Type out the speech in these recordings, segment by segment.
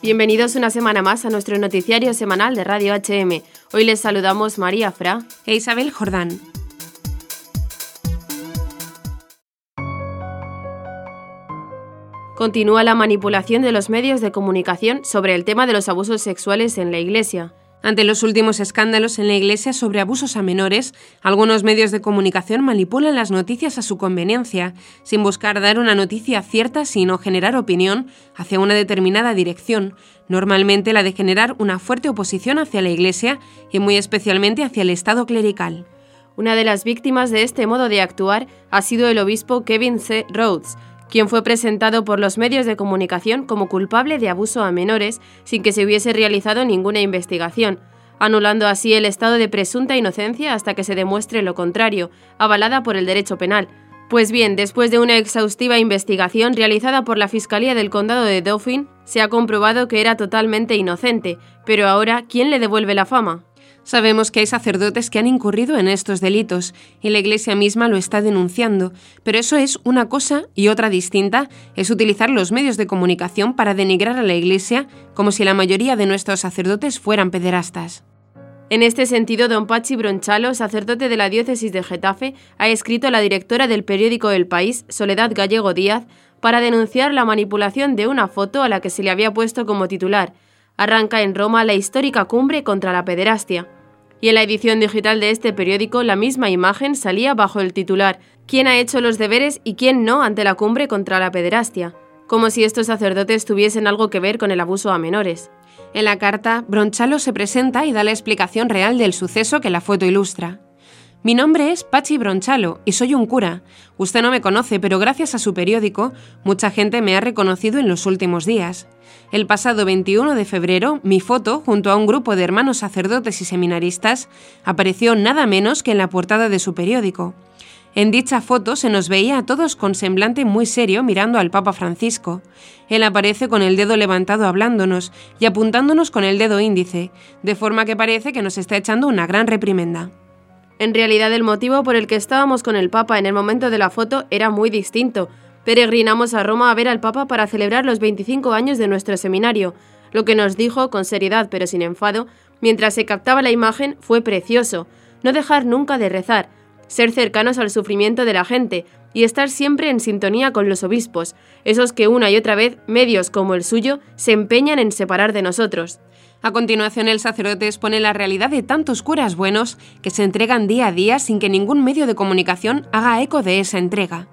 Bienvenidos una semana más a nuestro noticiario semanal de Radio HM. Hoy les saludamos María Fra e Isabel Jordán. Continúa la manipulación de los medios de comunicación sobre el tema de los abusos sexuales en la Iglesia. Ante los últimos escándalos en la Iglesia sobre abusos a menores, algunos medios de comunicación manipulan las noticias a su conveniencia, sin buscar dar una noticia cierta, sino generar opinión hacia una determinada dirección, normalmente la de generar una fuerte oposición hacia la Iglesia y muy especialmente hacia el Estado clerical. Una de las víctimas de este modo de actuar ha sido el obispo Kevin C. Rhodes, quien fue presentado por los medios de comunicación como culpable de abuso a menores sin que se hubiese realizado ninguna investigación, anulando así el estado de presunta inocencia hasta que se demuestre lo contrario, avalada por el derecho penal. Pues bien, después de una exhaustiva investigación realizada por la Fiscalía del Condado de Dauphin, se ha comprobado que era totalmente inocente, pero ahora, ¿quién le devuelve la fama? Sabemos que hay sacerdotes que han incurrido en estos delitos y la Iglesia misma lo está denunciando, pero eso es una cosa y otra distinta es utilizar los medios de comunicación para denigrar a la Iglesia como si la mayoría de nuestros sacerdotes fueran pederastas. En este sentido, don Pachi Bronchalo, sacerdote de la diócesis de Getafe, ha escrito a la directora del periódico El País, Soledad Gallego Díaz, para denunciar la manipulación de una foto a la que se le había puesto como titular. Arranca en Roma la histórica cumbre contra la pederastia y en la edición digital de este periódico la misma imagen salía bajo el titular ¿Quién ha hecho los deberes y quién no ante la cumbre contra la pederastia? Como si estos sacerdotes tuviesen algo que ver con el abuso a menores. En la carta, Bronchalo se presenta y da la explicación real del suceso que la foto ilustra. Mi nombre es Pachi Bronchalo y soy un cura. Usted no me conoce, pero gracias a su periódico, mucha gente me ha reconocido en los últimos días. El pasado 21 de febrero, mi foto, junto a un grupo de hermanos sacerdotes y seminaristas, apareció nada menos que en la portada de su periódico. En dicha foto se nos veía a todos con semblante muy serio mirando al Papa Francisco. Él aparece con el dedo levantado hablándonos y apuntándonos con el dedo índice, de forma que parece que nos está echando una gran reprimenda. En realidad el motivo por el que estábamos con el Papa en el momento de la foto era muy distinto. Peregrinamos a Roma a ver al Papa para celebrar los 25 años de nuestro seminario. Lo que nos dijo, con seriedad pero sin enfado, mientras se captaba la imagen, fue precioso. No dejar nunca de rezar, ser cercanos al sufrimiento de la gente y estar siempre en sintonía con los obispos, esos que una y otra vez medios como el suyo se empeñan en separar de nosotros. A continuación, el sacerdote expone la realidad de tantos curas buenos que se entregan día a día sin que ningún medio de comunicación haga eco de esa entrega.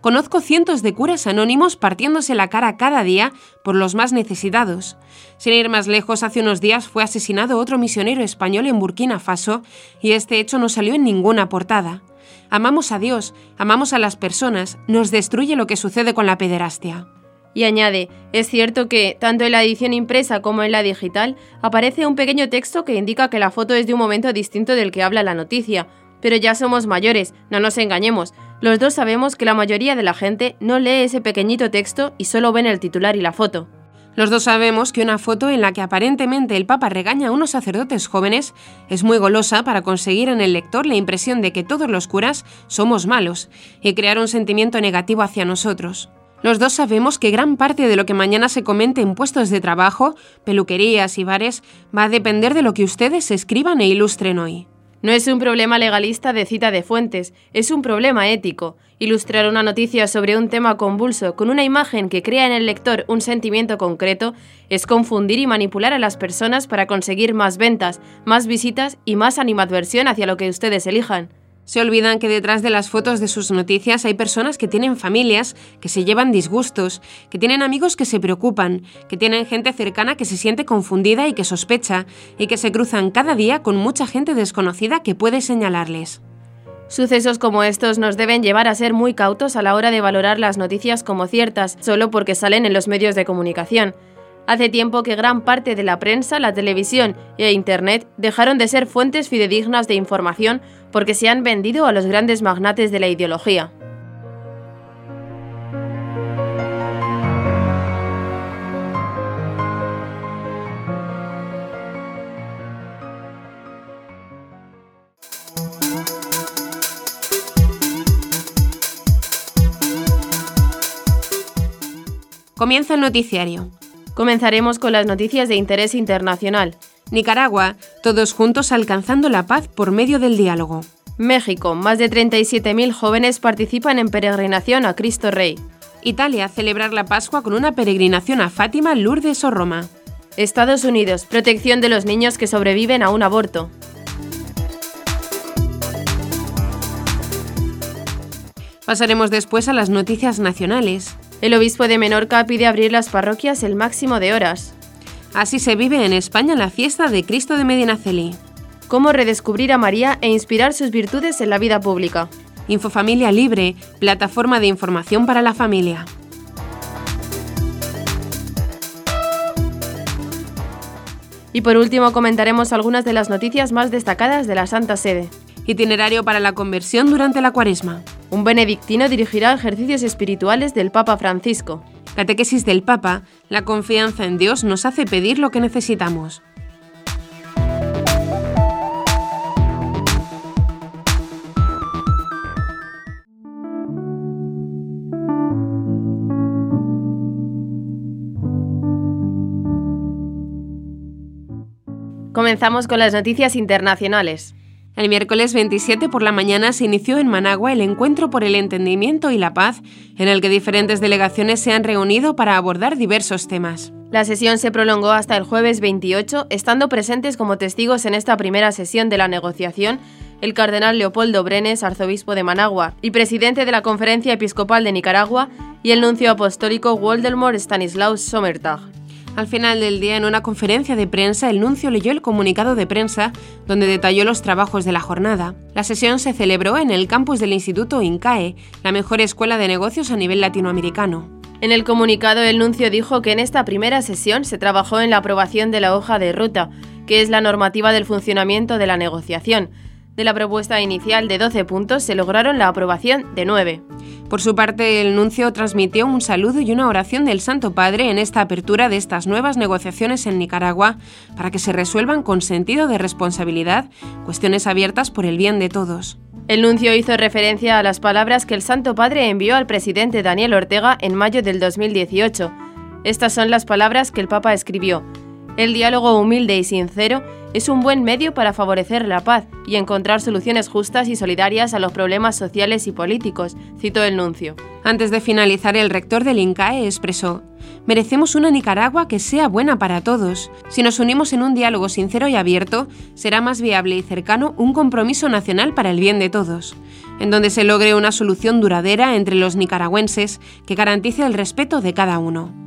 Conozco cientos de curas anónimos partiéndose la cara cada día por los más necesitados. Sin ir más lejos, hace unos días fue asesinado otro misionero español en Burkina Faso y este hecho no salió en ninguna portada. Amamos a Dios, amamos a las personas, nos destruye lo que sucede con la pederastia. Y añade, es cierto que, tanto en la edición impresa como en la digital, aparece un pequeño texto que indica que la foto es de un momento distinto del que habla la noticia. Pero ya somos mayores, no nos engañemos. Los dos sabemos que la mayoría de la gente no lee ese pequeñito texto y solo ven el titular y la foto. Los dos sabemos que una foto en la que aparentemente el Papa regaña a unos sacerdotes jóvenes es muy golosa para conseguir en el lector la impresión de que todos los curas somos malos y crear un sentimiento negativo hacia nosotros. Los dos sabemos que gran parte de lo que mañana se comente en puestos de trabajo, peluquerías y bares va a depender de lo que ustedes escriban e ilustren hoy. No es un problema legalista de cita de fuentes, es un problema ético. Ilustrar una noticia sobre un tema convulso con una imagen que crea en el lector un sentimiento concreto es confundir y manipular a las personas para conseguir más ventas, más visitas y más animadversión hacia lo que ustedes elijan. Se olvidan que detrás de las fotos de sus noticias hay personas que tienen familias, que se llevan disgustos, que tienen amigos que se preocupan, que tienen gente cercana que se siente confundida y que sospecha, y que se cruzan cada día con mucha gente desconocida que puede señalarles. Sucesos como estos nos deben llevar a ser muy cautos a la hora de valorar las noticias como ciertas, solo porque salen en los medios de comunicación. Hace tiempo que gran parte de la prensa, la televisión e Internet dejaron de ser fuentes fidedignas de información porque se han vendido a los grandes magnates de la ideología. Comienza el noticiario. Comenzaremos con las noticias de interés internacional. Nicaragua, todos juntos alcanzando la paz por medio del diálogo. México, más de 37.000 jóvenes participan en peregrinación a Cristo Rey. Italia, celebrar la Pascua con una peregrinación a Fátima, Lourdes o Roma. Estados Unidos, protección de los niños que sobreviven a un aborto. Pasaremos después a las noticias nacionales. El obispo de Menorca pide abrir las parroquias el máximo de horas. Así se vive en España la fiesta de Cristo de Medinaceli. Cómo redescubrir a María e inspirar sus virtudes en la vida pública. Infofamilia Libre, plataforma de información para la familia. Y por último comentaremos algunas de las noticias más destacadas de la Santa Sede. Itinerario para la conversión durante la cuaresma. Un benedictino dirigirá ejercicios espirituales del Papa Francisco. Catequesis del Papa, la confianza en Dios nos hace pedir lo que necesitamos. Comenzamos con las noticias internacionales. El miércoles 27 por la mañana se inició en Managua el Encuentro por el Entendimiento y la Paz, en el que diferentes delegaciones se han reunido para abordar diversos temas. La sesión se prolongó hasta el jueves 28, estando presentes como testigos en esta primera sesión de la negociación el cardenal Leopoldo Brenes, arzobispo de Managua y presidente de la Conferencia Episcopal de Nicaragua, y el nuncio apostólico Woldemort Stanislaus Sommertag. Al final del día, en una conferencia de prensa, el nuncio leyó el comunicado de prensa donde detalló los trabajos de la jornada. La sesión se celebró en el campus del Instituto INCAE, la mejor escuela de negocios a nivel latinoamericano. En el comunicado, el nuncio dijo que en esta primera sesión se trabajó en la aprobación de la hoja de ruta, que es la normativa del funcionamiento de la negociación. De la propuesta inicial de 12 puntos se lograron la aprobación de 9. Por su parte, el nuncio transmitió un saludo y una oración del Santo Padre en esta apertura de estas nuevas negociaciones en Nicaragua para que se resuelvan con sentido de responsabilidad cuestiones abiertas por el bien de todos. El nuncio hizo referencia a las palabras que el Santo Padre envió al presidente Daniel Ortega en mayo del 2018. Estas son las palabras que el Papa escribió. El diálogo humilde y sincero es un buen medio para favorecer la paz y encontrar soluciones justas y solidarias a los problemas sociales y políticos, citó el nuncio. Antes de finalizar, el rector del INCAE expresó, Merecemos una Nicaragua que sea buena para todos. Si nos unimos en un diálogo sincero y abierto, será más viable y cercano un compromiso nacional para el bien de todos, en donde se logre una solución duradera entre los nicaragüenses que garantice el respeto de cada uno.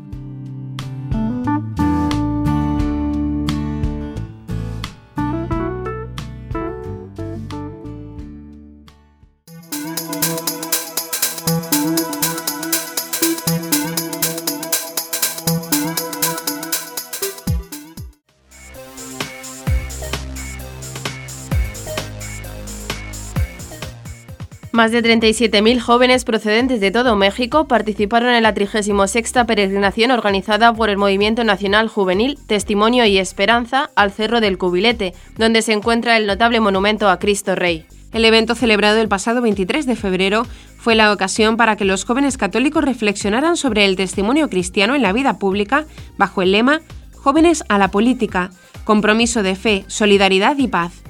Más de 37.000 jóvenes procedentes de todo México participaron en la 36 peregrinación organizada por el Movimiento Nacional Juvenil Testimonio y Esperanza al Cerro del Cubilete, donde se encuentra el notable monumento a Cristo Rey. El evento celebrado el pasado 23 de febrero fue la ocasión para que los jóvenes católicos reflexionaran sobre el testimonio cristiano en la vida pública bajo el lema Jóvenes a la política, compromiso de fe, solidaridad y paz.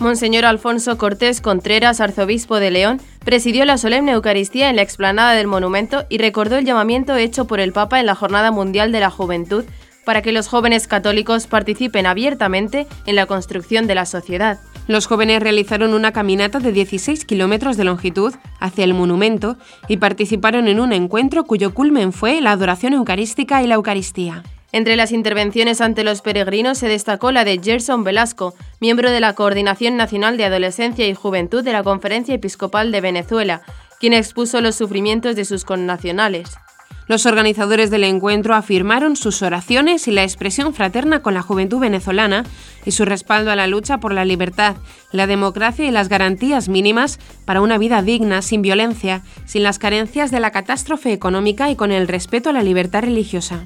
Monseñor Alfonso Cortés Contreras, arzobispo de León, presidió la solemne Eucaristía en la explanada del monumento y recordó el llamamiento hecho por el Papa en la Jornada Mundial de la Juventud para que los jóvenes católicos participen abiertamente en la construcción de la sociedad. Los jóvenes realizaron una caminata de 16 kilómetros de longitud hacia el monumento y participaron en un encuentro cuyo culmen fue la adoración eucarística y la Eucaristía. Entre las intervenciones ante los peregrinos se destacó la de Gerson Velasco, miembro de la Coordinación Nacional de Adolescencia y Juventud de la Conferencia Episcopal de Venezuela, quien expuso los sufrimientos de sus connacionales. Los organizadores del encuentro afirmaron sus oraciones y la expresión fraterna con la juventud venezolana y su respaldo a la lucha por la libertad, la democracia y las garantías mínimas para una vida digna, sin violencia, sin las carencias de la catástrofe económica y con el respeto a la libertad religiosa.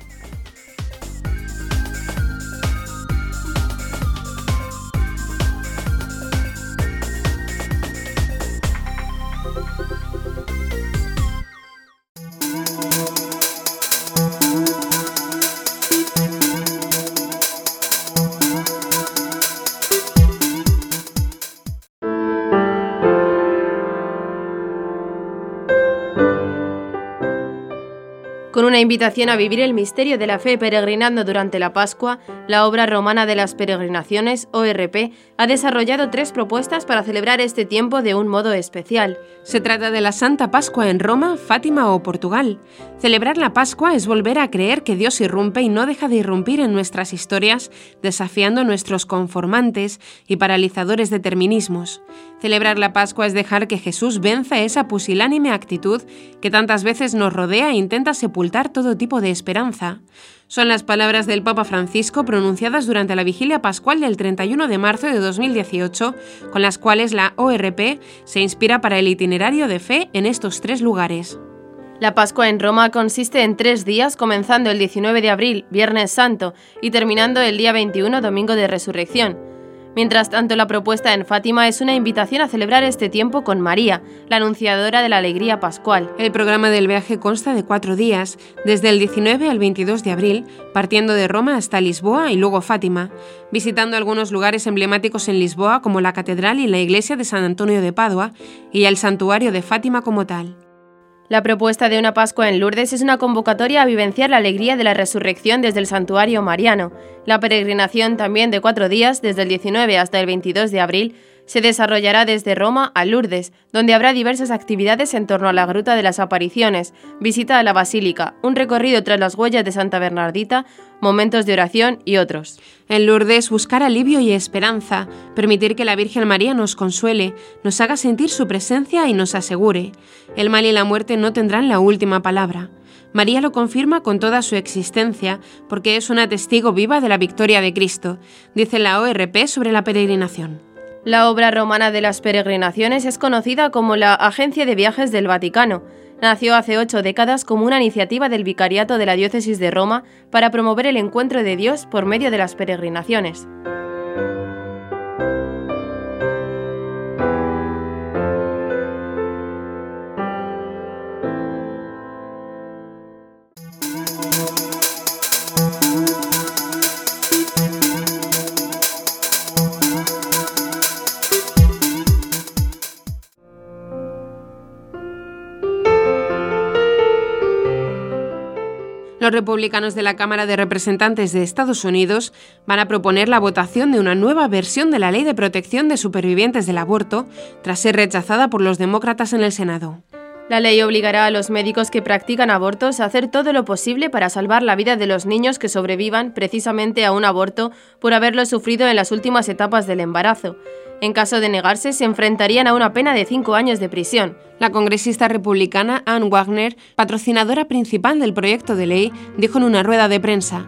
Una invitación a vivir el misterio de la fe peregrinando durante la Pascua, la obra romana de las peregrinaciones, ORP, ha desarrollado tres propuestas para celebrar este tiempo de un modo especial. Se trata de la Santa Pascua en Roma, Fátima o Portugal. Celebrar la Pascua es volver a creer que Dios irrumpe y no deja de irrumpir en nuestras historias, desafiando nuestros conformantes y paralizadores determinismos. Celebrar la Pascua es dejar que Jesús venza esa pusilánime actitud que tantas veces nos rodea e intenta sepultar todo tipo de esperanza. Son las palabras del Papa Francisco pronunciadas durante la vigilia pascual del 31 de marzo de 2018, con las cuales la ORP se inspira para el itinerario de fe en estos tres lugares. La Pascua en Roma consiste en tres días, comenzando el 19 de abril, Viernes Santo, y terminando el día 21, Domingo de Resurrección. Mientras tanto, la propuesta en Fátima es una invitación a celebrar este tiempo con María, la anunciadora de la alegría pascual. El programa del viaje consta de cuatro días, desde el 19 al 22 de abril, partiendo de Roma hasta Lisboa y luego Fátima, visitando algunos lugares emblemáticos en Lisboa como la catedral y la iglesia de San Antonio de Padua y el santuario de Fátima como tal. La propuesta de una Pascua en Lourdes es una convocatoria a vivenciar la alegría de la resurrección desde el santuario mariano. La peregrinación, también de cuatro días, desde el 19 hasta el 22 de abril, se desarrollará desde Roma a Lourdes, donde habrá diversas actividades en torno a la Gruta de las Apariciones, visita a la Basílica, un recorrido tras las huellas de Santa Bernardita, momentos de oración y otros. En Lourdes buscar alivio y esperanza, permitir que la Virgen María nos consuele, nos haga sentir su presencia y nos asegure. El mal y la muerte no tendrán la última palabra. María lo confirma con toda su existencia porque es una testigo viva de la victoria de Cristo, dice la ORP sobre la peregrinación. La obra romana de las peregrinaciones es conocida como la Agencia de Viajes del Vaticano. Nació hace ocho décadas como una iniciativa del Vicariato de la Diócesis de Roma para promover el encuentro de Dios por medio de las peregrinaciones. Los republicanos de la Cámara de Representantes de Estados Unidos van a proponer la votación de una nueva versión de la Ley de Protección de Supervivientes del Aborto tras ser rechazada por los demócratas en el Senado. La ley obligará a los médicos que practican abortos a hacer todo lo posible para salvar la vida de los niños que sobrevivan precisamente a un aborto por haberlo sufrido en las últimas etapas del embarazo. En caso de negarse, se enfrentarían a una pena de cinco años de prisión. La congresista republicana Ann Wagner, patrocinadora principal del proyecto de ley, dijo en una rueda de prensa,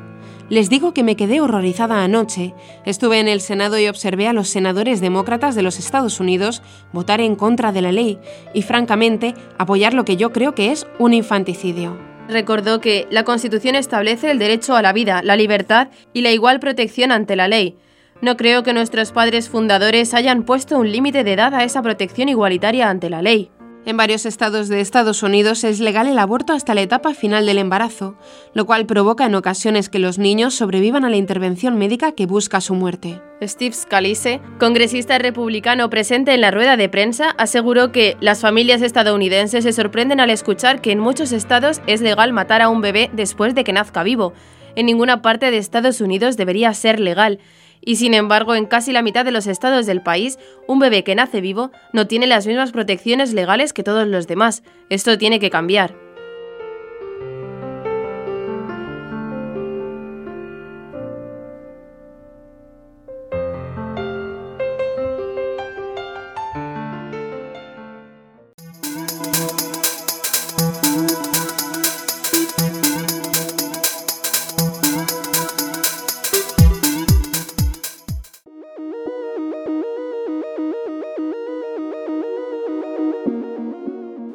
les digo que me quedé horrorizada anoche. Estuve en el Senado y observé a los senadores demócratas de los Estados Unidos votar en contra de la ley y, francamente, apoyar lo que yo creo que es un infanticidio. Recordó que la Constitución establece el derecho a la vida, la libertad y la igual protección ante la ley. No creo que nuestros padres fundadores hayan puesto un límite de edad a esa protección igualitaria ante la ley. En varios estados de Estados Unidos es legal el aborto hasta la etapa final del embarazo, lo cual provoca en ocasiones que los niños sobrevivan a la intervención médica que busca su muerte. Steve Scalise, congresista republicano presente en la rueda de prensa, aseguró que las familias estadounidenses se sorprenden al escuchar que en muchos estados es legal matar a un bebé después de que nazca vivo. En ninguna parte de Estados Unidos debería ser legal y sin embargo, en casi la mitad de los estados del país, un bebé que nace vivo no tiene las mismas protecciones legales que todos los demás. Esto tiene que cambiar.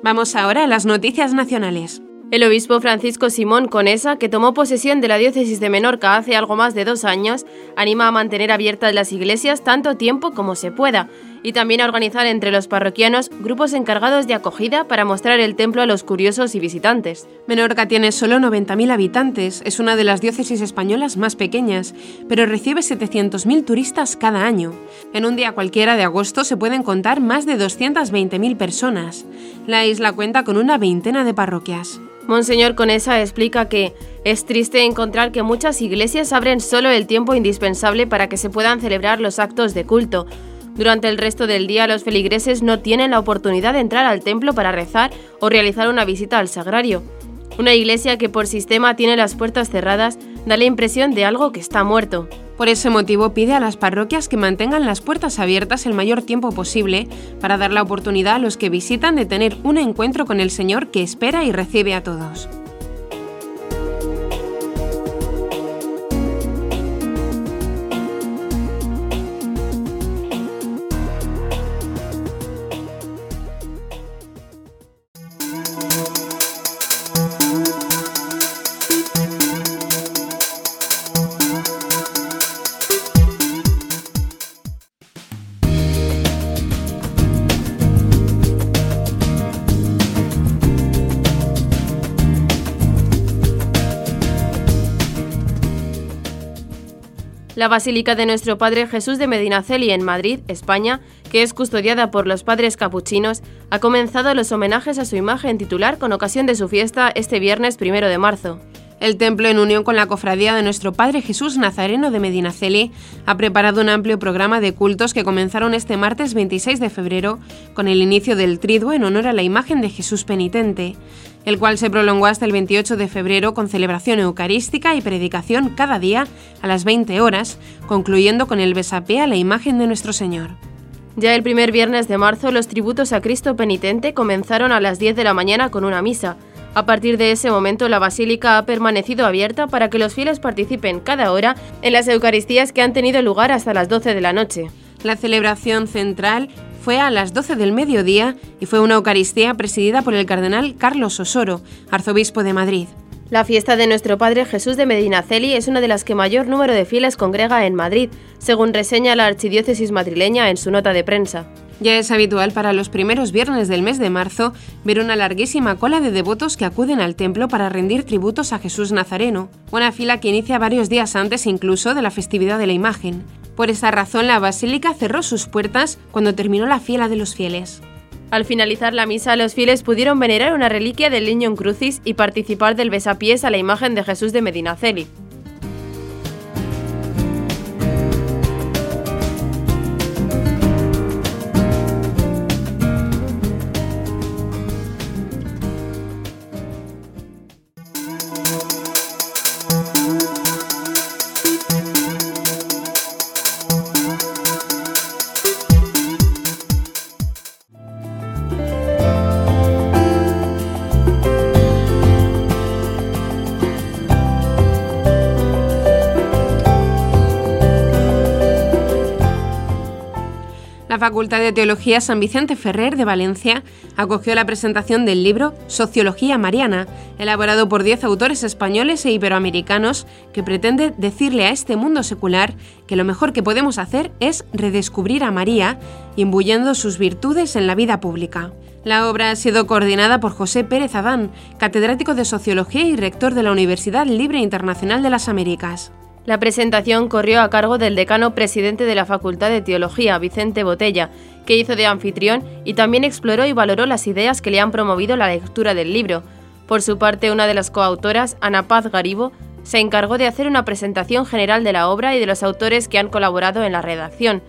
Vamos ahora a las noticias nacionales. El obispo Francisco Simón Conesa, que tomó posesión de la diócesis de Menorca hace algo más de dos años, anima a mantener abiertas las iglesias tanto tiempo como se pueda y también a organizar entre los parroquianos grupos encargados de acogida para mostrar el templo a los curiosos y visitantes. Menorca tiene solo 90.000 habitantes, es una de las diócesis españolas más pequeñas, pero recibe 700.000 turistas cada año. En un día cualquiera de agosto se pueden contar más de 220.000 personas. La isla cuenta con una veintena de parroquias. Monseñor Conesa explica que es triste encontrar que muchas iglesias abren solo el tiempo indispensable para que se puedan celebrar los actos de culto. Durante el resto del día los feligreses no tienen la oportunidad de entrar al templo para rezar o realizar una visita al sagrario. Una iglesia que por sistema tiene las puertas cerradas da la impresión de algo que está muerto. Por ese motivo pide a las parroquias que mantengan las puertas abiertas el mayor tiempo posible para dar la oportunidad a los que visitan de tener un encuentro con el Señor que espera y recibe a todos. La Basílica de Nuestro Padre Jesús de Medinaceli en Madrid, España, que es custodiada por los padres capuchinos, ha comenzado los homenajes a su imagen titular con ocasión de su fiesta este viernes primero de marzo. El templo, en unión con la cofradía de nuestro Padre Jesús Nazareno de Medinaceli, ha preparado un amplio programa de cultos que comenzaron este martes 26 de febrero con el inicio del triduo en honor a la imagen de Jesús penitente el cual se prolongó hasta el 28 de febrero con celebración eucarística y predicación cada día a las 20 horas, concluyendo con el besapié a la imagen de nuestro Señor. Ya el primer viernes de marzo los tributos a Cristo penitente comenzaron a las 10 de la mañana con una misa. A partir de ese momento la basílica ha permanecido abierta para que los fieles participen cada hora en las Eucaristías que han tenido lugar hasta las 12 de la noche. La celebración central fue a las 12 del mediodía y fue una Eucaristía presidida por el cardenal Carlos Osoro, arzobispo de Madrid. La fiesta de nuestro Padre Jesús de Medinaceli es una de las que mayor número de fieles congrega en Madrid, según reseña la archidiócesis madrileña en su nota de prensa. Ya es habitual para los primeros viernes del mes de marzo ver una larguísima cola de devotos que acuden al templo para rendir tributos a Jesús Nazareno, una fila que inicia varios días antes incluso de la festividad de la imagen. Por esa razón, la basílica cerró sus puertas cuando terminó la fiela de los fieles. Al finalizar la misa, los fieles pudieron venerar una reliquia del Niño Crucis y participar del besapiés a la imagen de Jesús de Medinaceli. La Facultad de Teología San Vicente Ferrer de Valencia acogió la presentación del libro Sociología Mariana, elaborado por 10 autores españoles e iberoamericanos, que pretende decirle a este mundo secular que lo mejor que podemos hacer es redescubrir a María, imbuyendo sus virtudes en la vida pública. La obra ha sido coordinada por José Pérez Adán, catedrático de Sociología y rector de la Universidad Libre Internacional de las Américas. La presentación corrió a cargo del decano presidente de la Facultad de Teología, Vicente Botella, que hizo de anfitrión y también exploró y valoró las ideas que le han promovido la lectura del libro. Por su parte, una de las coautoras, Ana Paz Garibo, se encargó de hacer una presentación general de la obra y de los autores que han colaborado en la redacción.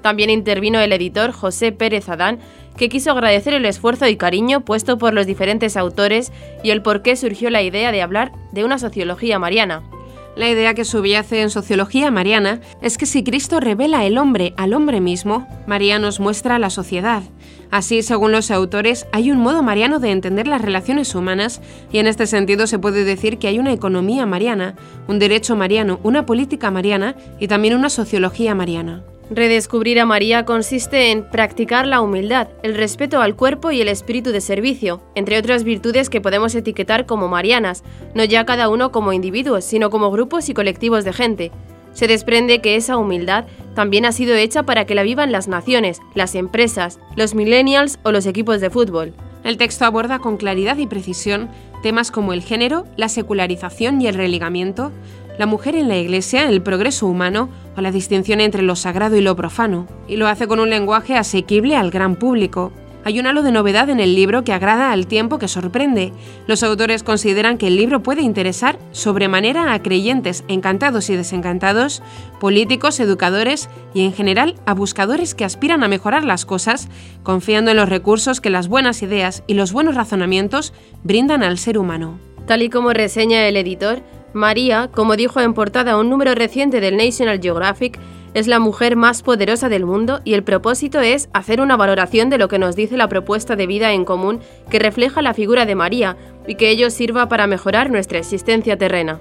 También intervino el editor José Pérez Adán, que quiso agradecer el esfuerzo y cariño puesto por los diferentes autores y el por qué surgió la idea de hablar de una sociología mariana. La idea que subyace en sociología mariana es que si Cristo revela el hombre al hombre mismo, María nos muestra la sociedad. Así, según los autores, hay un modo mariano de entender las relaciones humanas y en este sentido se puede decir que hay una economía mariana, un derecho mariano, una política mariana y también una sociología mariana. Redescubrir a María consiste en practicar la humildad, el respeto al cuerpo y el espíritu de servicio, entre otras virtudes que podemos etiquetar como marianas, no ya cada uno como individuos, sino como grupos y colectivos de gente. Se desprende que esa humildad también ha sido hecha para que la vivan las naciones, las empresas, los millennials o los equipos de fútbol. El texto aborda con claridad y precisión temas como el género, la secularización y el religamiento, la mujer en la Iglesia, el progreso humano o la distinción entre lo sagrado y lo profano, y lo hace con un lenguaje asequible al gran público. Hay un halo de novedad en el libro que agrada al tiempo que sorprende. Los autores consideran que el libro puede interesar sobremanera a creyentes encantados y desencantados, políticos, educadores y en general a buscadores que aspiran a mejorar las cosas, confiando en los recursos que las buenas ideas y los buenos razonamientos brindan al ser humano. Tal y como reseña el editor, María, como dijo en portada un número reciente del National Geographic, es la mujer más poderosa del mundo y el propósito es hacer una valoración de lo que nos dice la propuesta de vida en común que refleja la figura de María y que ello sirva para mejorar nuestra existencia terrena.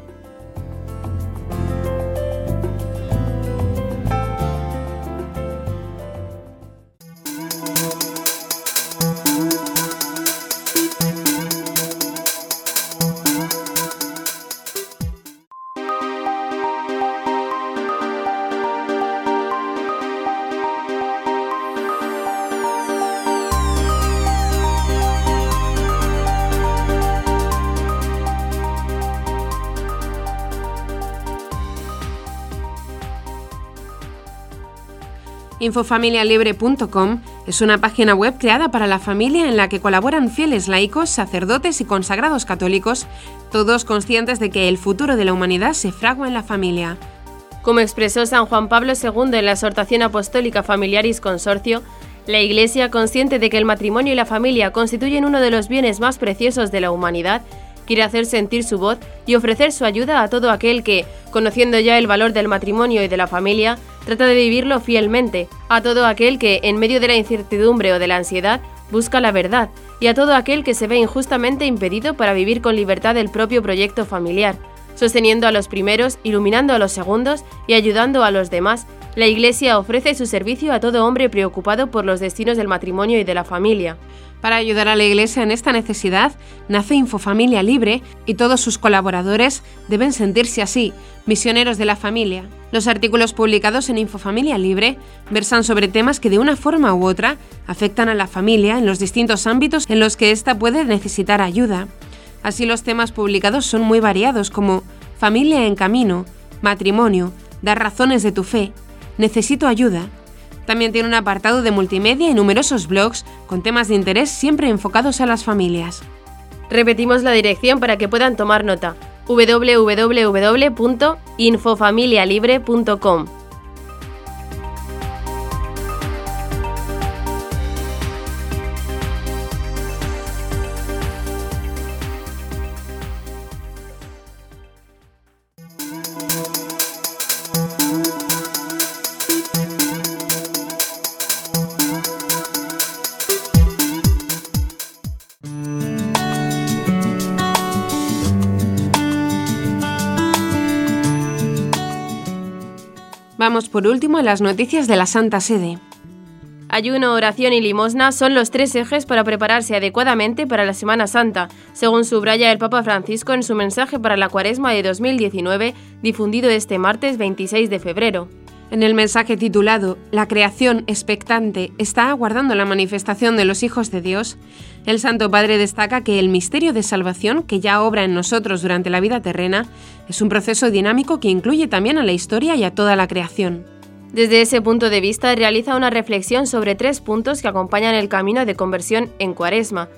Infofamilialibre.com es una página web creada para la familia en la que colaboran fieles laicos, sacerdotes y consagrados católicos, todos conscientes de que el futuro de la humanidad se fragua en la familia. Como expresó San Juan Pablo II en la exhortación apostólica Familiaris Consorcio, la Iglesia, consciente de que el matrimonio y la familia constituyen uno de los bienes más preciosos de la humanidad, quiere hacer sentir su voz y ofrecer su ayuda a todo aquel que, conociendo ya el valor del matrimonio y de la familia, trata de vivirlo fielmente, a todo aquel que, en medio de la incertidumbre o de la ansiedad, busca la verdad, y a todo aquel que se ve injustamente impedido para vivir con libertad el propio proyecto familiar, sosteniendo a los primeros, iluminando a los segundos y ayudando a los demás. La Iglesia ofrece su servicio a todo hombre preocupado por los destinos del matrimonio y de la familia. Para ayudar a la Iglesia en esta necesidad, nace Infofamilia Libre y todos sus colaboradores deben sentirse así, misioneros de la familia. Los artículos publicados en Infofamilia Libre versan sobre temas que de una forma u otra afectan a la familia en los distintos ámbitos en los que ésta puede necesitar ayuda. Así los temas publicados son muy variados como familia en camino, matrimonio, dar razones de tu fe, necesito ayuda, también tiene un apartado de multimedia y numerosos blogs con temas de interés siempre enfocados a las familias. Repetimos la dirección para que puedan tomar nota. www.infofamilialibre.com Vamos por último a las noticias de la Santa Sede. Ayuno, oración y limosna son los tres ejes para prepararse adecuadamente para la Semana Santa, según subraya el Papa Francisco en su mensaje para la Cuaresma de 2019, difundido este martes 26 de febrero. En el mensaje titulado La creación expectante está aguardando la manifestación de los hijos de Dios, el Santo Padre destaca que el misterio de salvación que ya obra en nosotros durante la vida terrena es un proceso dinámico que incluye también a la historia y a toda la creación. Desde ese punto de vista realiza una reflexión sobre tres puntos que acompañan el camino de conversión en Cuaresma.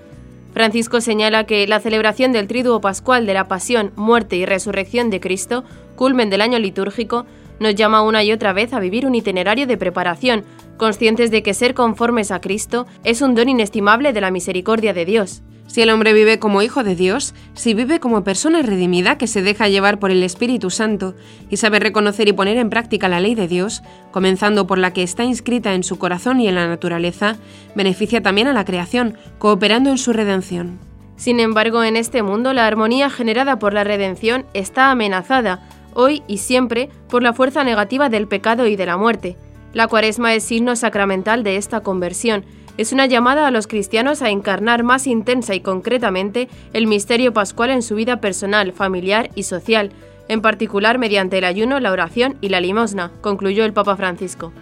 Francisco señala que la celebración del Triduo Pascual de la Pasión, Muerte y Resurrección de Cristo, culmen del año litúrgico, nos llama una y otra vez a vivir un itinerario de preparación, conscientes de que ser conformes a Cristo es un don inestimable de la misericordia de Dios. Si el hombre vive como hijo de Dios, si vive como persona redimida que se deja llevar por el Espíritu Santo y sabe reconocer y poner en práctica la ley de Dios, comenzando por la que está inscrita en su corazón y en la naturaleza, beneficia también a la creación, cooperando en su redención. Sin embargo, en este mundo la armonía generada por la redención está amenazada, hoy y siempre, por la fuerza negativa del pecado y de la muerte. La cuaresma es signo sacramental de esta conversión. Es una llamada a los cristianos a encarnar más intensa y concretamente el misterio pascual en su vida personal, familiar y social, en particular mediante el ayuno, la oración y la limosna, concluyó el Papa Francisco.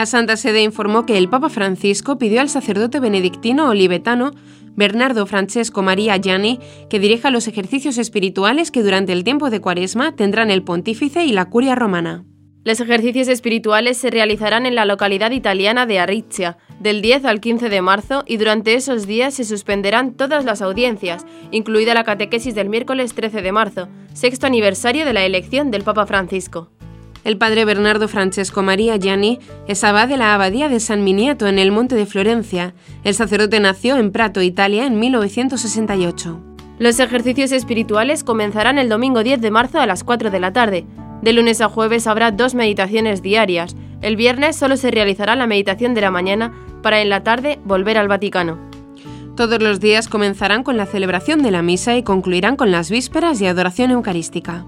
La Santa Sede informó que el Papa Francisco pidió al sacerdote benedictino olivetano Bernardo Francesco María Gianni que dirija los ejercicios espirituales que durante el tiempo de Cuaresma tendrán el pontífice y la curia romana. Los ejercicios espirituales se realizarán en la localidad italiana de Arriccia, del 10 al 15 de marzo, y durante esos días se suspenderán todas las audiencias, incluida la catequesis del miércoles 13 de marzo, sexto aniversario de la elección del Papa Francisco. El padre Bernardo Francesco María Gianni es abad de la abadía de San Miniato en el monte de Florencia. El sacerdote nació en Prato, Italia, en 1968. Los ejercicios espirituales comenzarán el domingo 10 de marzo a las 4 de la tarde. De lunes a jueves habrá dos meditaciones diarias. El viernes solo se realizará la meditación de la mañana para en la tarde volver al Vaticano. Todos los días comenzarán con la celebración de la misa y concluirán con las vísperas y adoración eucarística.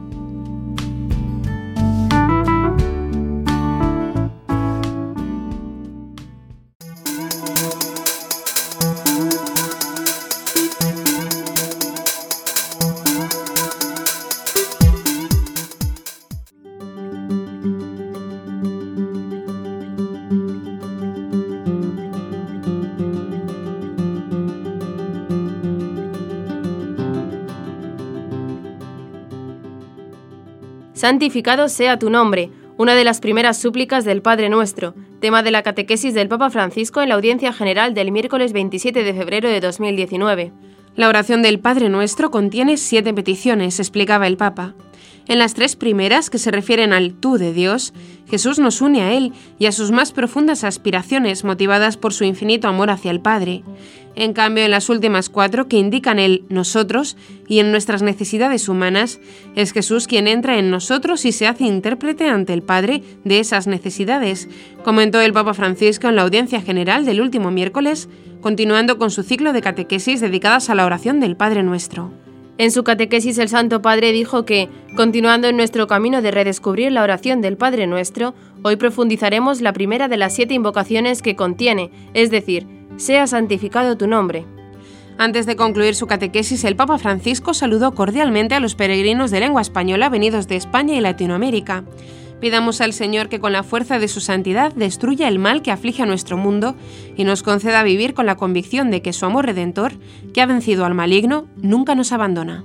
Santificado sea tu nombre, una de las primeras súplicas del Padre Nuestro, tema de la catequesis del Papa Francisco en la audiencia general del miércoles 27 de febrero de 2019. La oración del Padre Nuestro contiene siete peticiones, explicaba el Papa. En las tres primeras, que se refieren al tú de Dios, Jesús nos une a Él y a sus más profundas aspiraciones motivadas por su infinito amor hacia el Padre. En cambio, en las últimas cuatro, que indican el nosotros y en nuestras necesidades humanas, es Jesús quien entra en nosotros y se hace intérprete ante el Padre de esas necesidades, comentó el Papa Francisco en la audiencia general del último miércoles, continuando con su ciclo de catequesis dedicadas a la oración del Padre Nuestro. En su catequesis el Santo Padre dijo que, continuando en nuestro camino de redescubrir la oración del Padre Nuestro, hoy profundizaremos la primera de las siete invocaciones que contiene, es decir, sea santificado tu nombre. Antes de concluir su catequesis, el Papa Francisco saludó cordialmente a los peregrinos de lengua española venidos de España y Latinoamérica. Pidamos al Señor que con la fuerza de su santidad destruya el mal que aflige a nuestro mundo y nos conceda vivir con la convicción de que su amor redentor, que ha vencido al maligno, nunca nos abandona.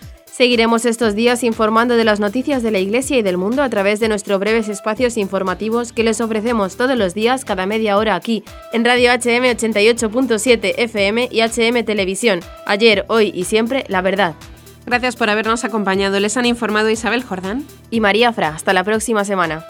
Seguiremos estos días informando de las noticias de la Iglesia y del mundo a través de nuestros breves espacios informativos que les ofrecemos todos los días cada media hora aquí, en Radio HM 88.7 FM y HM Televisión. Ayer, hoy y siempre, la verdad. Gracias por habernos acompañado. Les han informado Isabel Jordán y María Fra. Hasta la próxima semana.